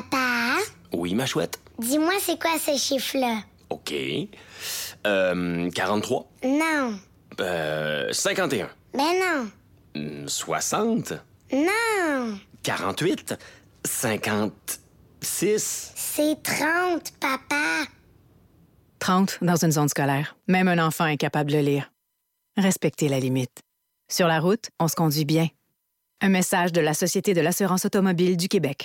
Papa, Oui, ma chouette. dis-moi c'est quoi ce chiffre-là? OK. Euh, 43. Non. Euh, 51. Ben non. Hmm, 60. Non. 48. 56. C'est 30, papa. 30 dans une zone scolaire. Même un enfant est capable de lire. Respectez la limite. Sur la route, on se conduit bien. Un message de la Société de l'assurance automobile du Québec.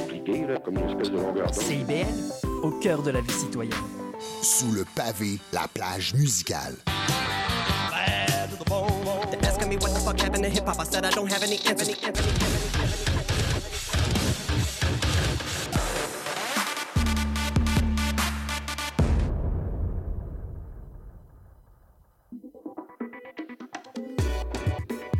impliqués, là, comme une espèce de longueur d'onde. CIBL, au cœur de la vie citoyenne. Sous le pavé, la plage musicale. Asking me what the fuck happened to hip hop, I said I don't have any answers.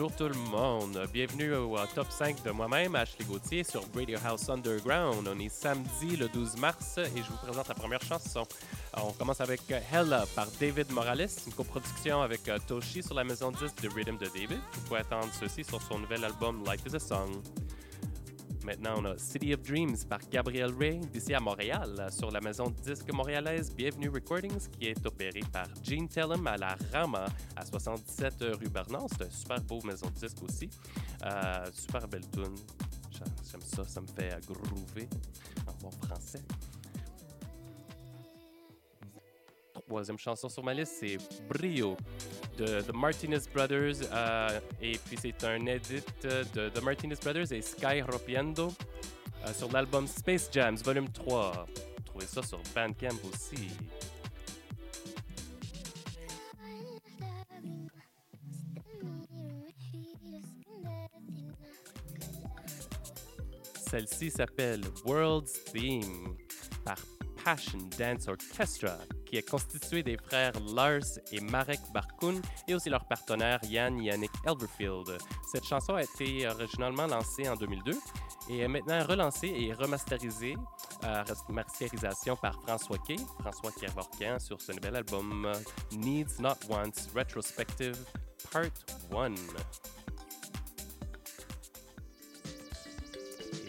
Bonjour tout le monde, bienvenue au euh, top 5 de moi-même, Ashley Gauthier, sur Radio House Underground. On est samedi le 12 mars et je vous présente la première chanson. On commence avec euh, Hella par David Morales, une coproduction avec euh, Toshi sur la maison 10 de Rhythm de David. Vous pouvez attendre ceci sur son nouvel album Life is a Song. Maintenant, on a City of Dreams par Gabriel Ray d'ici à Montréal sur la maison de disque montréalaise Bienvenue Recordings qui est opérée par Gene Tellum à la Rama à 77 rue Bernard. C'est une super beau maison de disque aussi. Euh, super belle tune. J'aime ça, ça me fait groover en bon français. Troisième chanson sur ma liste, c'est Brio de The Martinez Brothers. euh, et puis c'est un edit de The Martinez Brothers et Sky Ropiendo euh, sur l'album Space Jams, volume 3. Vous trouvez ça sur Bandcamp aussi. Celle-ci s'appelle World's Theme par Passion Dance Orchestra, qui est constitué des frères Lars et Marek Barkun et aussi leur partenaire Yann Yannick Elberfield. Cette chanson a été originalement lancée en 2002 et est maintenant relancée et remasterisée, euh, masterisation par François Kay, François Kervorkian sur ce nouvel album Needs Not Wants Retrospective Part 1.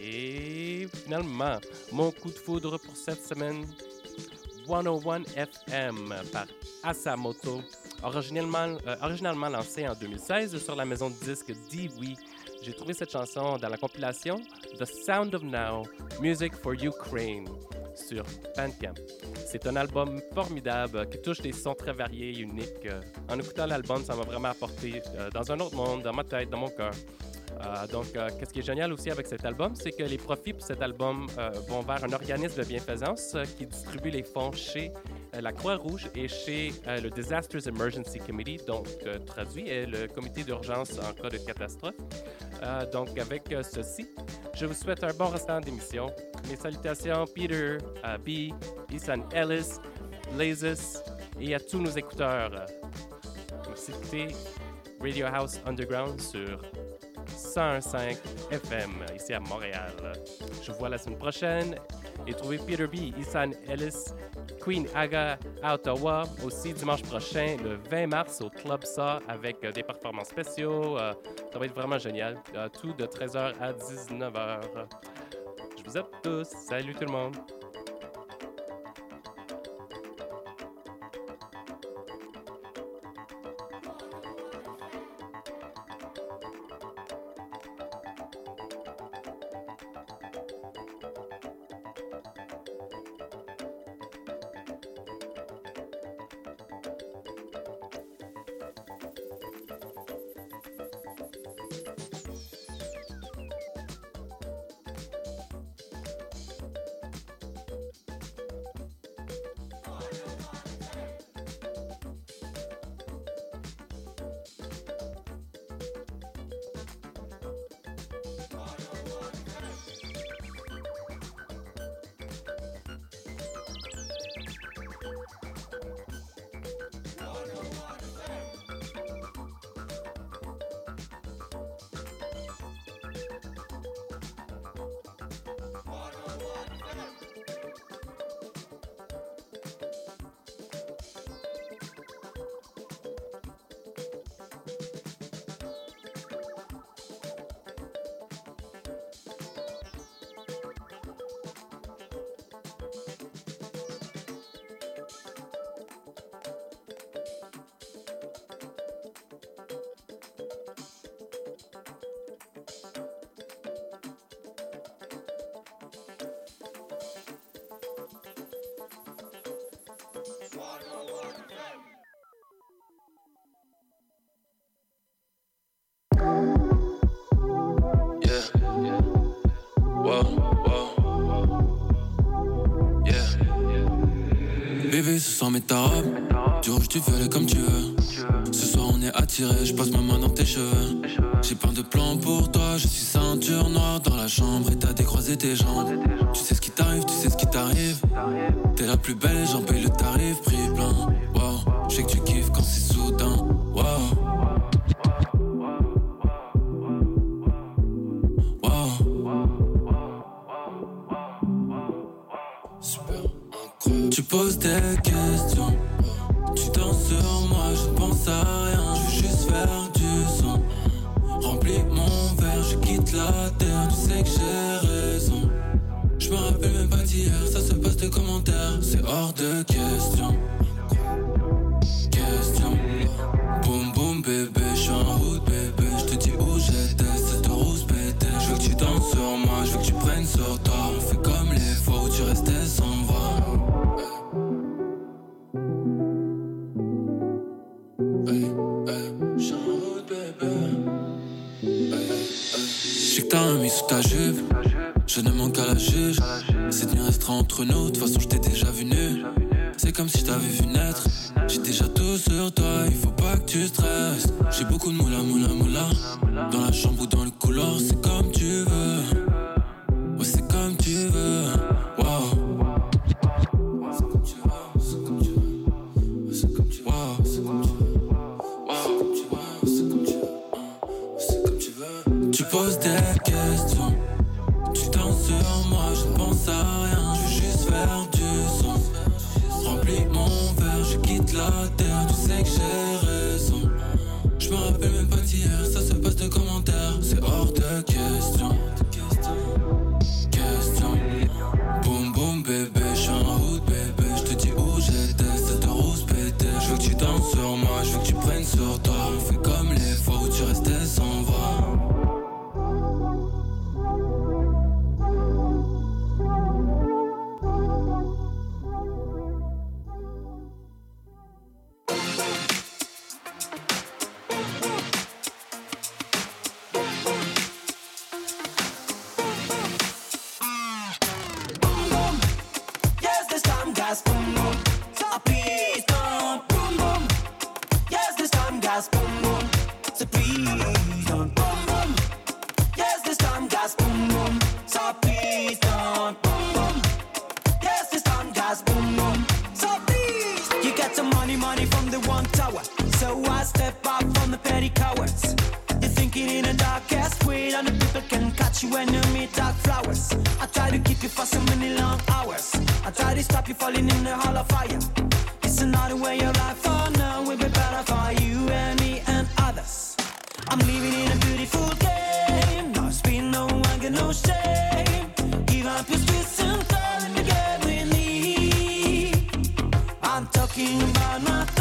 Et finalement, mon coup de foudre pour cette semaine, 101 FM par Asamoto, originalement, euh, originalement lancé en 2016 sur la maison de disques Dewey. J'ai trouvé cette chanson dans la compilation The Sound of Now, Music for Ukraine sur Bandcamp. C'est un album formidable qui touche des sons très variés et uniques. Euh, En écoutant l'album, ça m'a vraiment apporté euh, dans un autre monde, dans ma tête, dans mon cœur. Euh, donc, euh, qu'est-ce qui est génial aussi avec cet album, c'est que les profits pour cet album euh, vont vers un organisme de bienfaisance qui distribue les fonds chez la Croix-Rouge et chez le Disasters Emergency Committee, donc traduit est le comité d'urgence en cas de catastrophe. Donc, avec ceci, je vous souhaite un bon restant d'émission. Mes salutations, Peter, euh, B, Isan Ellis, Lazis et à tous nos écouteurs. C'était Radio House Underground sur 101.5 FM ici à Montréal. Je vous vois la semaine prochaine et trouvez Peter B, Isan Ellis, Queen Aga à Ottawa aussi dimanche prochain, le 20 mars au Club Sa avec euh, des performances spéciaux. Euh, ça va être vraiment génial. Euh, tout de 13h à 19h. Je vous aime tous. Salut tout le monde. Mets ta robe Du rouge, du violet comme tu veux. Ce soir on est attiré, je passe ma main dans tes cheveux. J'ai plein de plans pour toi, je suis ceinture noire dans la chambre Et t'as décroisé tes jambes. Tu sais ce qui t'arrive, tu sais ce qui t'arrive. T'es la plus belle j'en paye le tarif, prix plein. Wow, je sais que tu sais que t'as un mis sous ta jupe. Je ne manque qu'à la juge. Cette nuit restera entre nous. De toute façon, je t'ai déjà vu nu. C'est comme si t'avais vu naître. J'ai déjà tout sur toi. Il faut pas que tu stresses. J'ai beaucoup de moula, moula, moula. Dans la chambre ou dans le couloir, c'est comme tu veux. You when you meet like flowers. I try to keep you for so many long hours. I try to stop you falling in the hall of fire. It's another way of life. Oh no, will be better for you and me and others. I'm living in a beautiful game. No spin, no anger, no shame. Give up your streets and come in the game with me. I'm talking about my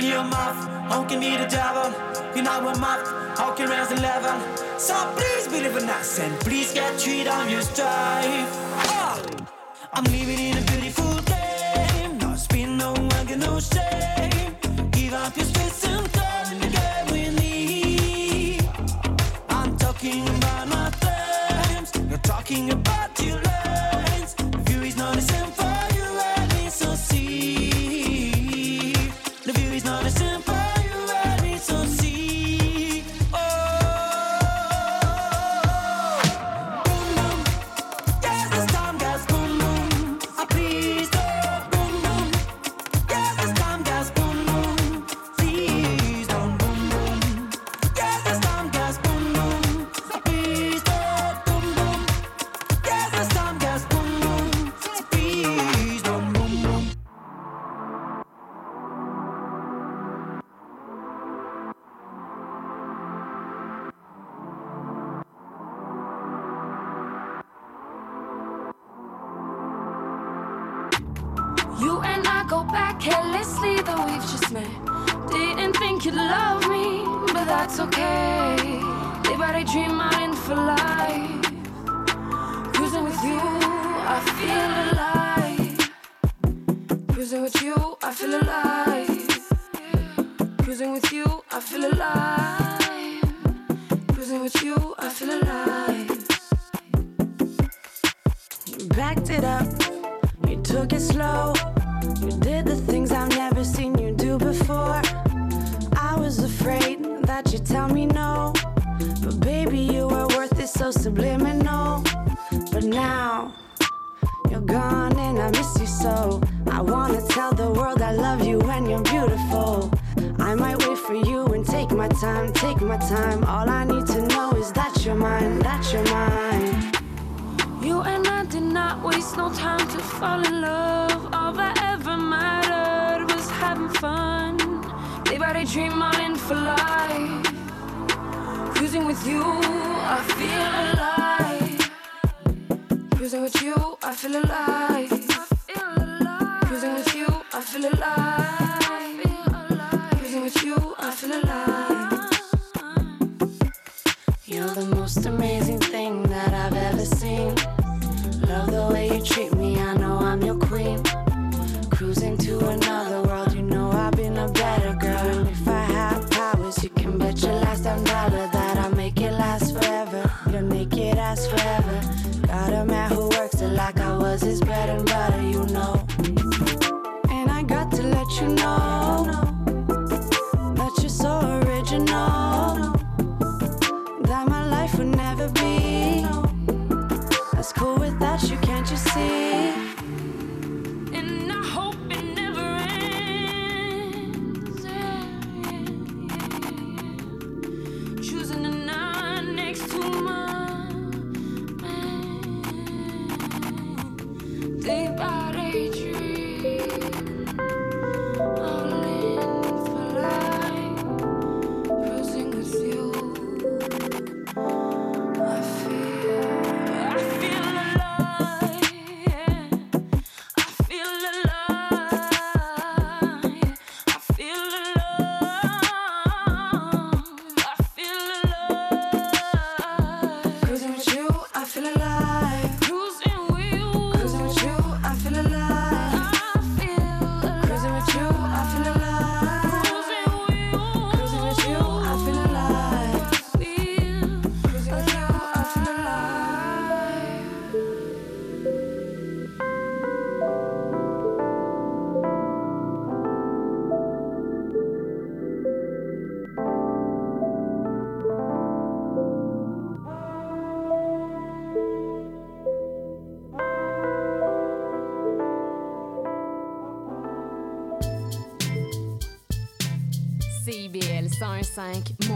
Mouth, how can be the devil? You our mouth, how can raise the level? So please believe in us and please get treated on your strife. Ah! I'm living in a beautiful game. No spin, no anger, no shame. Give up your stress You backed it up. You took it slow. You did the things I've never seen you do before. I was afraid that you'd tell me no. But baby, you were worth it, so subliminal. But now you're gone and I miss you so. I wanna tell the world I love you when you're beautiful. I might wait for you and take my time, take my time. All I need to know is that you're mine, that you're mine. You and I not waste no time to fall in love. All that ever mattered was having fun. Day by day, dream I'm in for life. Cruising with you, I feel alive. Cruising with you, I feel alive. Cruising with you, I feel alive. Cruising with you, I feel alive. You're the most amazing thing that I've ever seen. Love the way you treat me, I know I'm your queen. Cruising to another world, you know I've been a better girl. If I have powers, you can bet your last damn dollar that I'll make it last forever. You'll make it last forever. Got a man who works it like I was his bread and butter, you know. And I got to let you know 101.5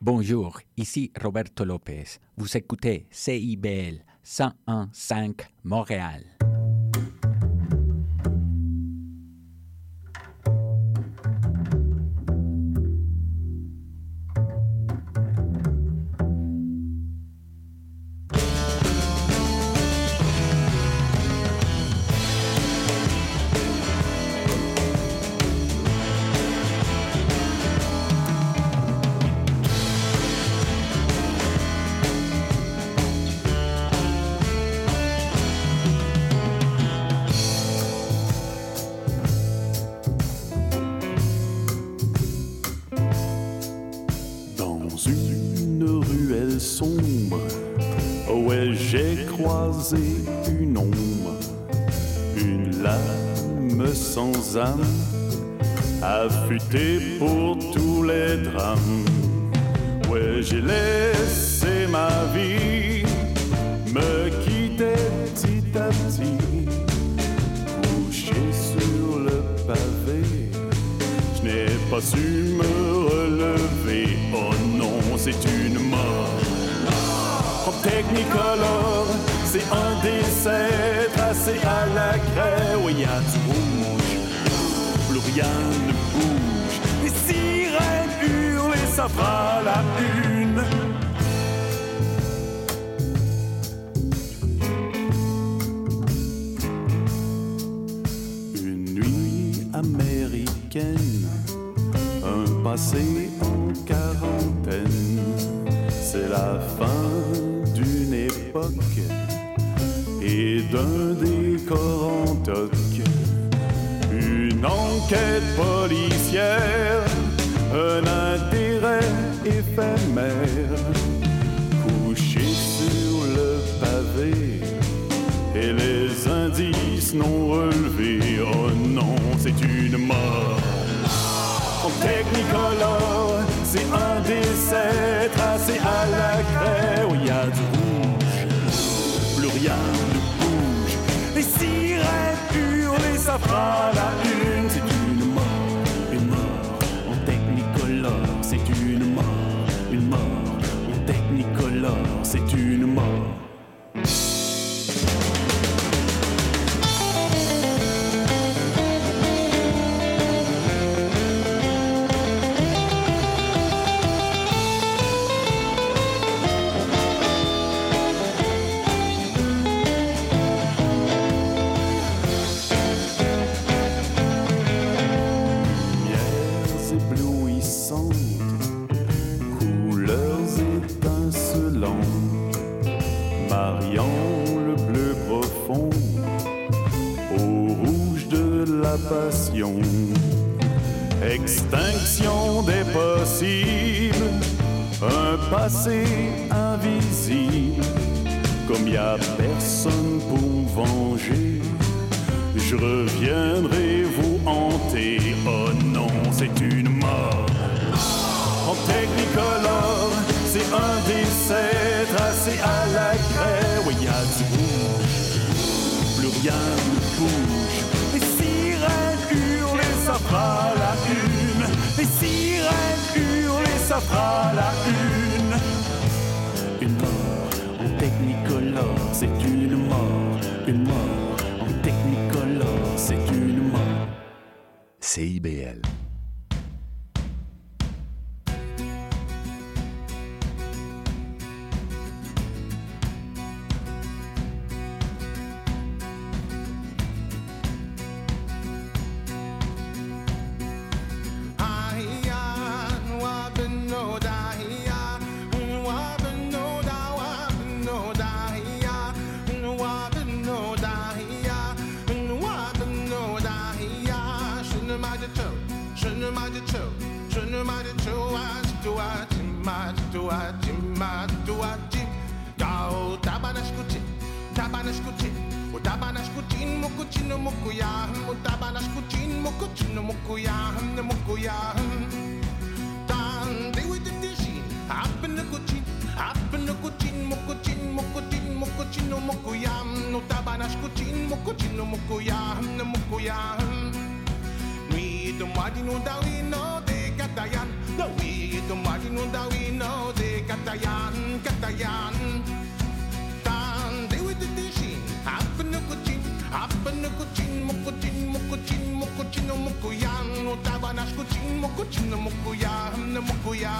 Bonjour, ici Roberto Lopez. Vous écoutez CIBL 101.5 Montréal. Un passé en quarantaine. C'est la fin d'une époque et d'un décor en toc. Une enquête policière, un intérêt éphémère, couché sur le pavé et les indices non relevés. Extinction des possibles, un passé invisible, comme y a personne pour venger. Je reviendrai vous hanter. Oh non, c'est une mort. En technicolor, c'est un décès tracé à la craie. Oui, y a du rouge, plus rien ne la une. Une mort en technicolor, c'est une mort. Une mort en technicolor, c'est une mort. CIBL. din moko chino moko ya na moko ya mi to madi no da we no de katayan da we to madi no da we no de katayan katayan tan de we de tishin apa no kuchin apa no kuchin moko chin moko chin moko chino moko ya no tabanash kuchin moko chino moko ya na moko ya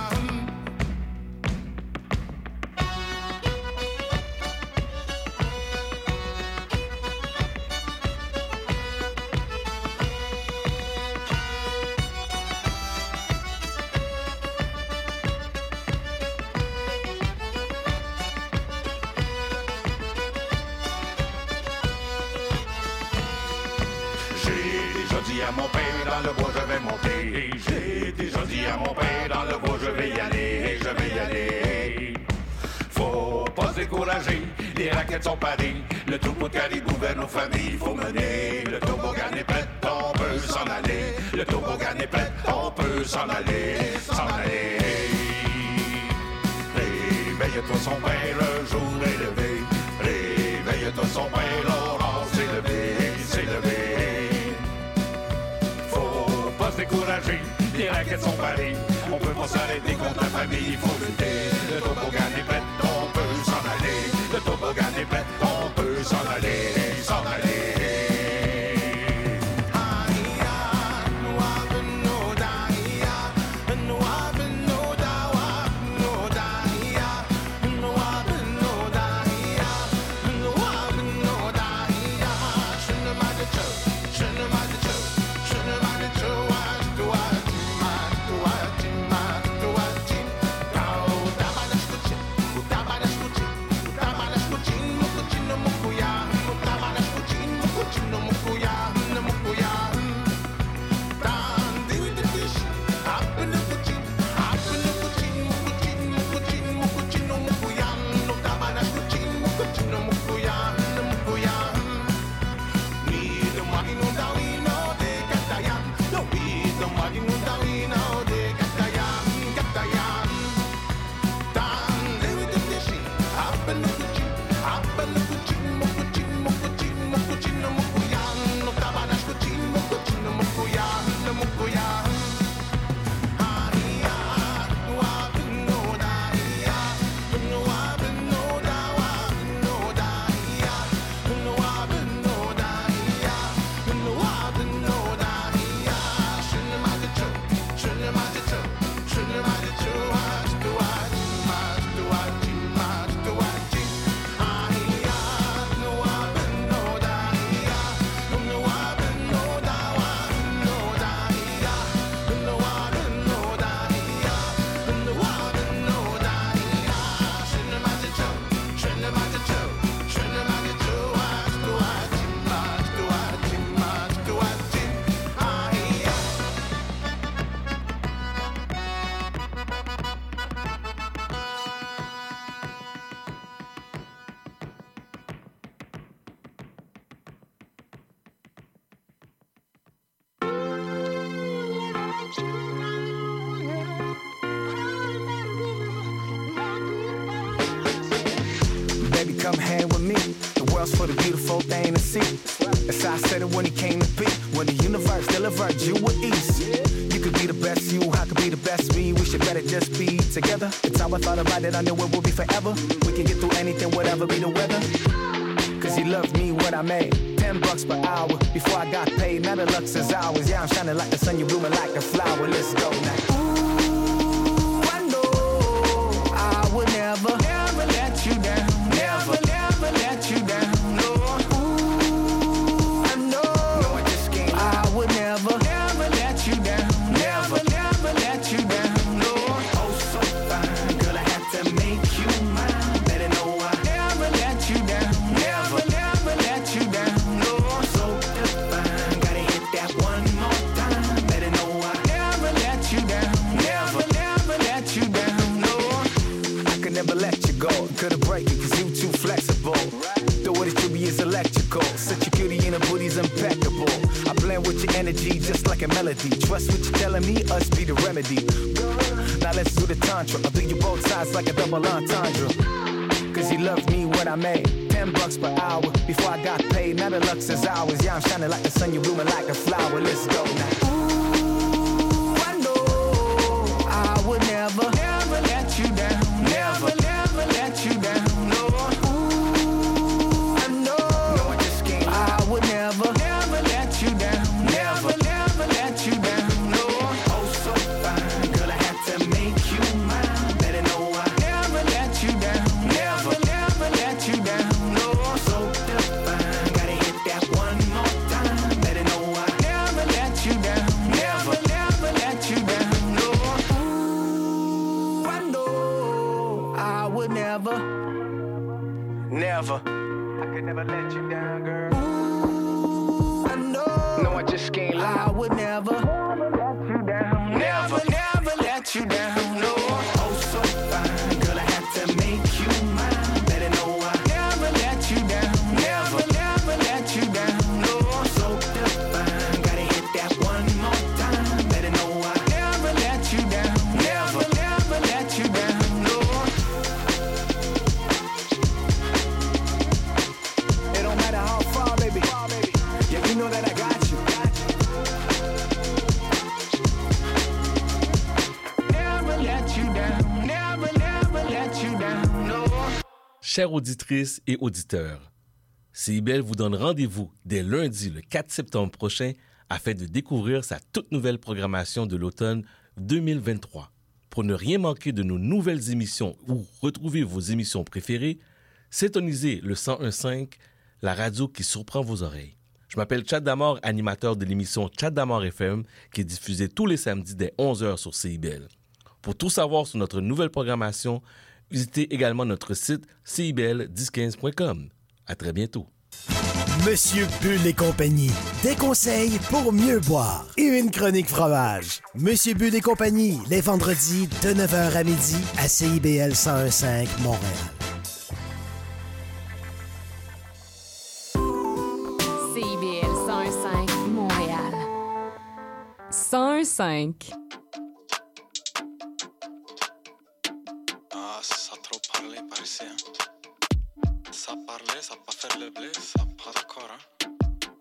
raquettes sont parées. Le caribou vers nos familles, faut mener. Le toboggan est prêt, on peut s'en aller. Le toboggan est prêt, on peut s'en aller, s'en aller. Réveille-toi son père, le jour est levé. Réveille-toi son père, l'aurore s'est levé, s'est levé. Faut pas se décourager, les raquettes sont parées. On peut pas s'arrêter contre la famille, il faut lutter. Le toboggan est prêt, delivered you with ease. You could be the best you, I could be the best me. We should better just be together. It's how I thought about it, I knew it would be forever. We can get through anything, whatever be the weather. Cause he loved me what I made. Ten bucks per hour before I got paid. Now the lux is ours. Yeah, I'm shining like the the tantra. I'll do you both sides like a double entendre. Cause you loved me when I made 10 bucks per hour before I got paid. Now the lux is ours. Yeah, I'm shining like the sun, you're blooming like a flower. Let's go now. Chères auditrices et auditeurs, CIBEL vous donne rendez-vous dès lundi le 4 septembre prochain afin de découvrir sa toute nouvelle programmation de l'automne 2023. Pour ne rien manquer de nos nouvelles émissions ou retrouver vos émissions préférées, syntonisez le 1015, la radio qui surprend vos oreilles. Je m'appelle Chad Damor, animateur de l'émission Chad Damor FM, qui est diffusée tous les samedis dès 11h sur CIBEL. Pour tout savoir sur notre nouvelle programmation, visitez également notre site cibl1015.com. À très bientôt. Monsieur Bull et compagnie, des conseils pour mieux boire et une chronique fromage. Monsieur Bull et compagnie, les vendredis de 9h à midi à CIBL 1015 Montréal. CIBL 101.5 Montréal. 101.5. a trop parlé par ici. Hein. Ça parlait, ça pas le blé, ça pas d'accord. Hein.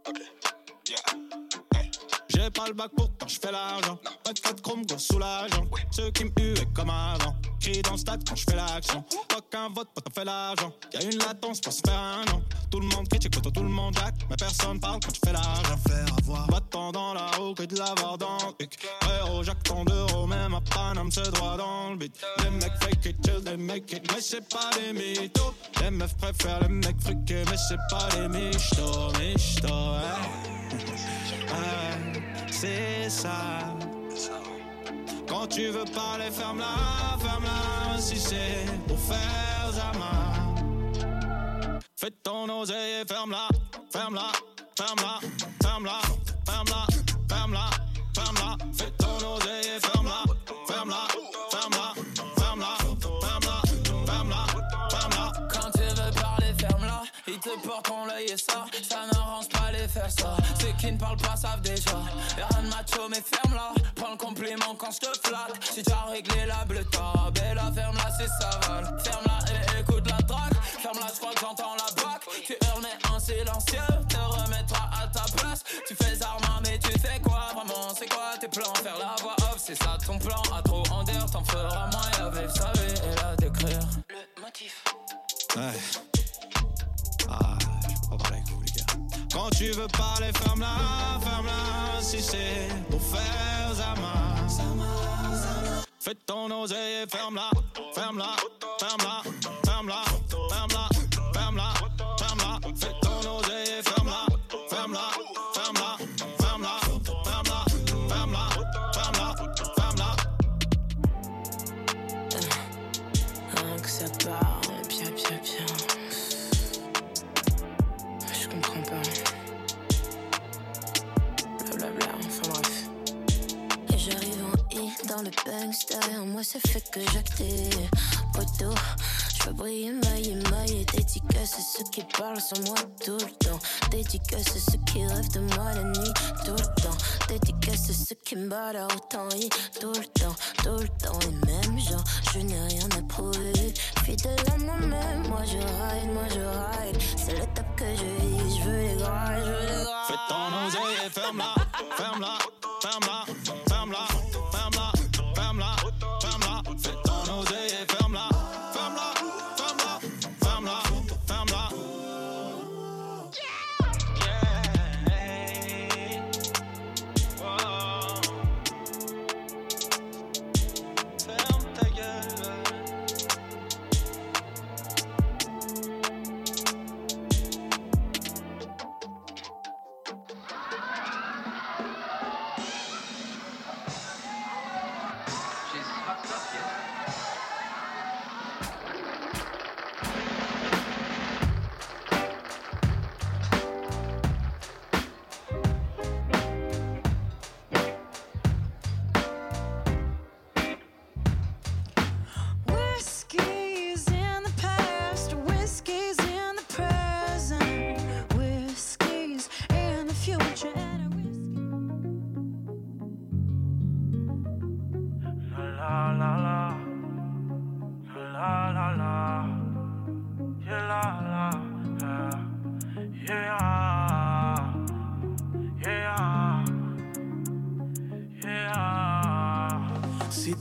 Ok, yeah. Hey. J'ai pas le bac pour quand je fais l'argent. Pas de 4 chrome, gros soulageant. Ceux qui me huent comme avant. Crie dans le stade quand je fais l'action. Pas qu'un vote, pas t'en fais l'argent. Y'a une latence pour se faire un an. Tout le monde critique, quand tout le monde jack. Mais personne parle quand je fais l'argent. Faire avoir. Va-t'en dans la roue que de l'avoir dans le pic. Frérot, Jacques, tant d'euros, même à Paname, c'est droit dans le beat. Les mecs fake it till they make it, mais c'est pas des mythos. Les meufs préfèrent les mecs friqués, mais c'est pas des michtos, michtos, ouais. Ouais, c'est ça. Quand tu veux parler, ferme-la, ferme-la. Si c'est pour faire Zama. Fais ton oseille et ferme-la, ferme-la, ferme-la, ferme-la, ferme-la, ferme-la, ferme-la. Fais ton oseille et ferme-la, ferme-la, ferme-la, ferme-la, ferme-la, ferme-la, ferme-la. Quand tu veux parler, ferme-la. Ils te portent ton l'œil et ça, ça n'arrange pas les faire ça. Qui ne parlent pas savent déjà. Y'a rien de macho, mais ferme-la. Prends le compliment quand je te flatte. Si tu as réglé la bleu bella, ferme-la, c'est ça val. Ferme-la et écoute la track. Ferme-la, je crois que j'entends la bac. Tu hurles, mais en silencieux. Te remettra à ta place. Tu fais arma, mais tu fais quoi vraiment? C'est quoi tes plans? Faire la voix off, c'est ça ton plan. À trop en t'en feras moins. Y'avait le savoir et la décrire. Le motif. Ouais. Tu veux parler, ferme-la, ferme-la. Si c'est pour faire Zama. Fais ton oseille ferme-la, ferme-la, ferme-la, derrière moi ça fait que j'active Poto, Fais briller, mailler, mailler. Dédicace à ceux qui parlent sur moi tout le temps. Dédicace à ceux qui rêvent de moi la nuit tout le temps. Dédicace à ceux qui me battent autant y tout le temps, tout le temps. Et même genre, je n'ai rien à prouver. Fidèle à moi-même, moi je ride, moi je ride. C'est l'étape que je vis, je veux les grailles, je veux les grailles. Fais ton oseille et ferme-la, ferme-la, ferme-la, ferme-la,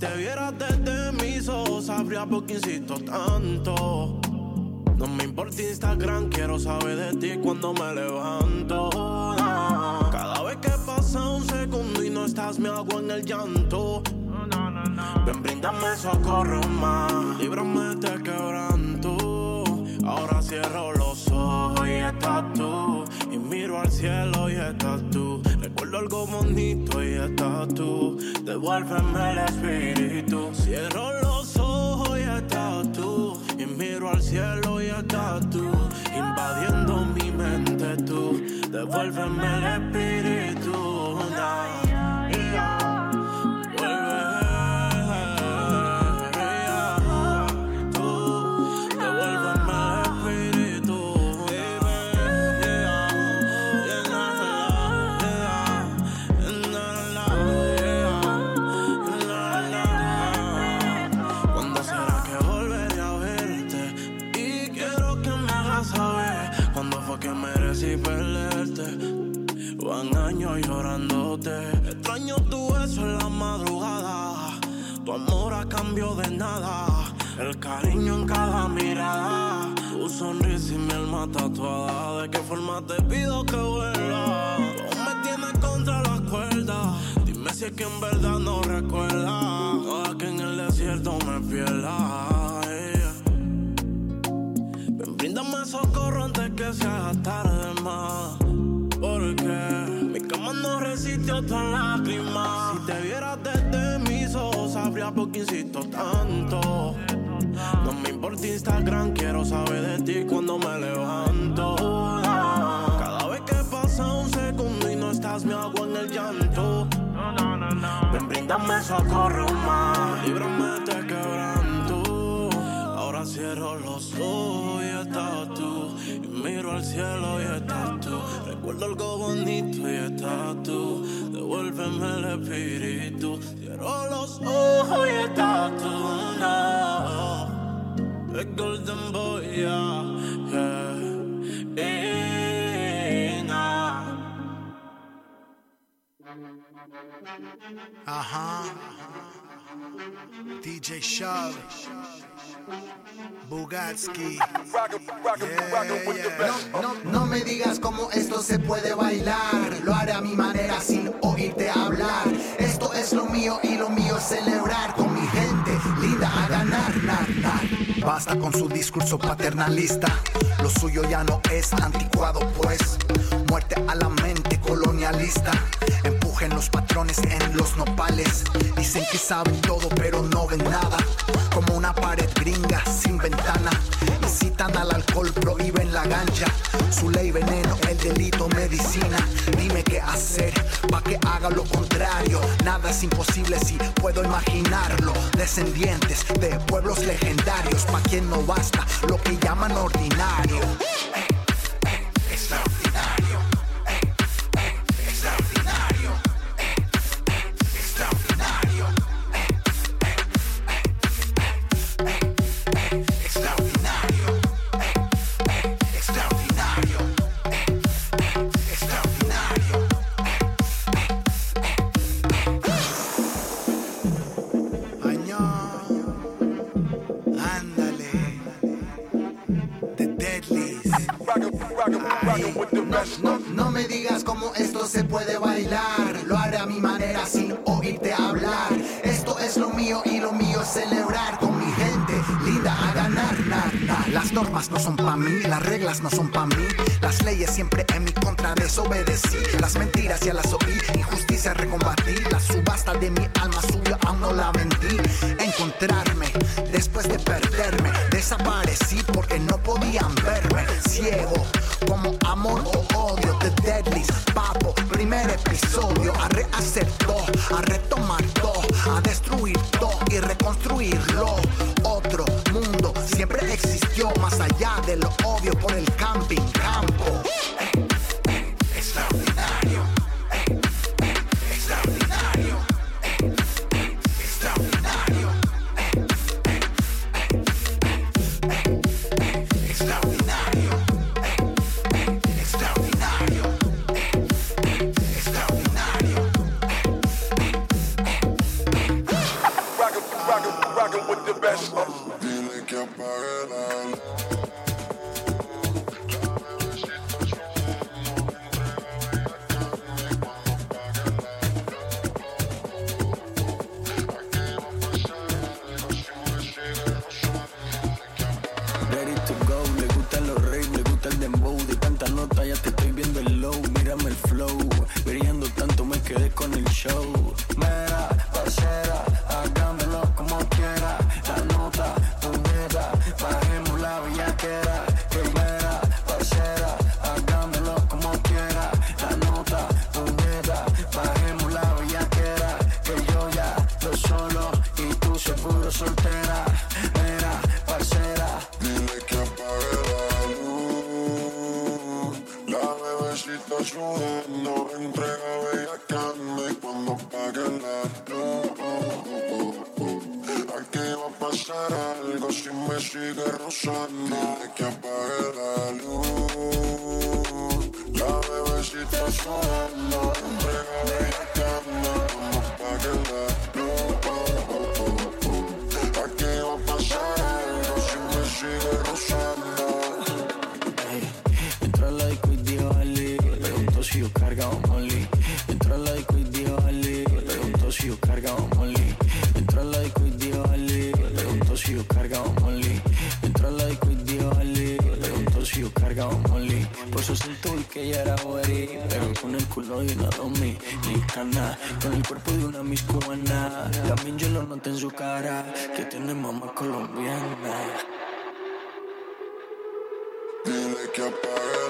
te vieras desde mis ojos, sabría por qué insisto tanto. No me importa Instagram, quiero saber de ti cuando me levanto. Cada vez que pasa un segundo y no estás, me hago en el llanto. Ven, bríndame socorro más, líbrame de quebranto. Ahora cierro los ojos y estás tú. Y miro al cielo y estás tú. Recuerdo algo bonito y estás tú. Devuélveme el espíritu. Cierro los ojos y estás tú. Y miro al cielo y estás tú. Invadiendo mi mente tú. Devuélveme el espíritu. Pido que vuelva? Tú me tienes contra las cuerdas. Dime si es que en verdad no recuerdas. Toda que en el desierto me pierda. Ven, bríndame socorro antes que se haga tarde más. Porque mi cama no resistió tan lágrimas. Si te vieras desde mis ojos, sabría por qué insisto tanto. No me importa Instagram, quiero saber de ti cuando me levanto. No estás, me hago en el llanto. Ven, bríndame socorro más, líbrame de quebranto. Ahora cierro los ojos y estás tú. Y miro al cielo y estás tú. Recuerdo algo bonito y estás tú. Devuélveme el espíritu. Cierro los ojos y estás tú. No. El Golden Boy, yeah. yeah. Ajá. DJ Shove. Bugatski. No, no, no me digas cómo esto se puede bailar. Lo haré a mi manera sin oírte hablar. Esto es lo mío y lo mío es celebrar con mi gente linda a ganar. nar, nar. Basta con su discurso paternalista. Lo suyo ya no es anticuado, pues. Muerte a la mente colonialista dibujen los patrones en los nopales. Dicen que saben todo, pero no ven nada. Como una pared gringa sin ventana. Incitan al alcohol, prohíben la gancha. Su ley veneno, el delito medicina. Dime qué hacer pa' que haga lo contrario. Nada es imposible si puedo imaginarlo. Descendientes de pueblos legendarios, pa' quien no basta lo que llaman ordinario. show. que ella era boerí, pero con el culo de una domi, con el cuerpo de una mis cubana. También yo lo noté en su cara, que tiene mamá colombiana. Dile que apague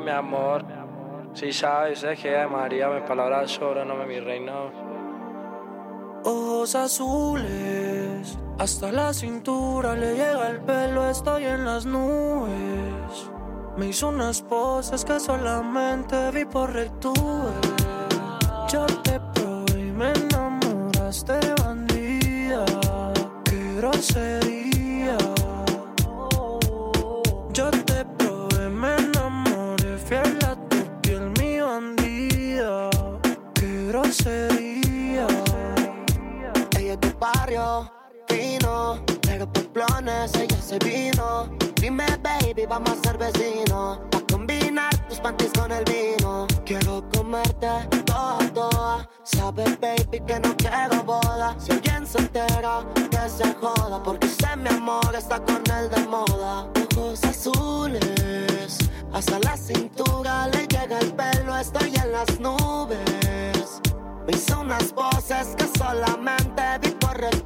Mi amor. Si sabes, es que de María, mis palabras sobran, no me mi reino. Ojos azules, hasta la cintura le llega el pelo, estoy en las nubes. Me hizo unas poses que solamente vi por retuve. Yo vamos a ser vecinos. Pa' combinar tus panties con el vino. Quiero comerte toda, toda. Sabes, baby, que no quiero boda. Si alguien se entera, que se joda. Porque sé mi amor está con el de moda. Ojos azules. Hasta la cintura le llega el pelo, estoy en las nubes. Me hizo unas voces que solamente vi por el.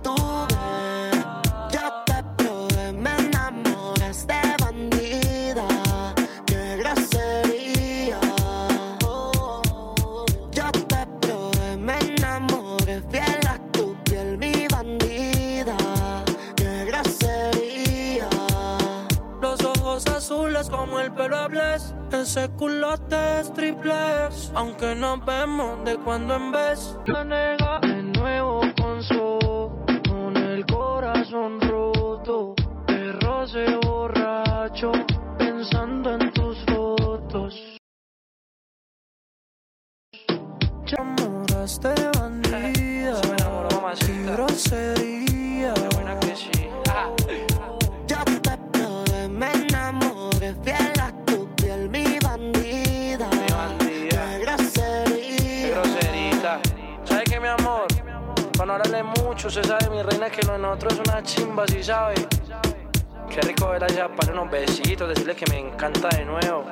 Ese culote es triplex, aunque nos vemos de cuando en vez. la nega de nuevo con su, con el corazón roto. Perro se borracho, pensando en tus fotos. Chamoras de bandida, sí, me enamoró, y grosería. no hablarle mucho. Usted sabe, mi reina, que lo de nosotros es una chimba, si ¿sí sabe. Qué rico ver allá para unos besitos, decirle que me encanta de nuevo.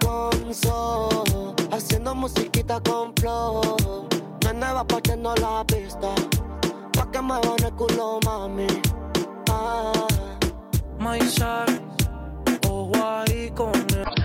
Gonzo, haciendo musiquita con flow. Nene va partiendo la pista, pa' que me el culo, mami. My side, oh, guay, con él.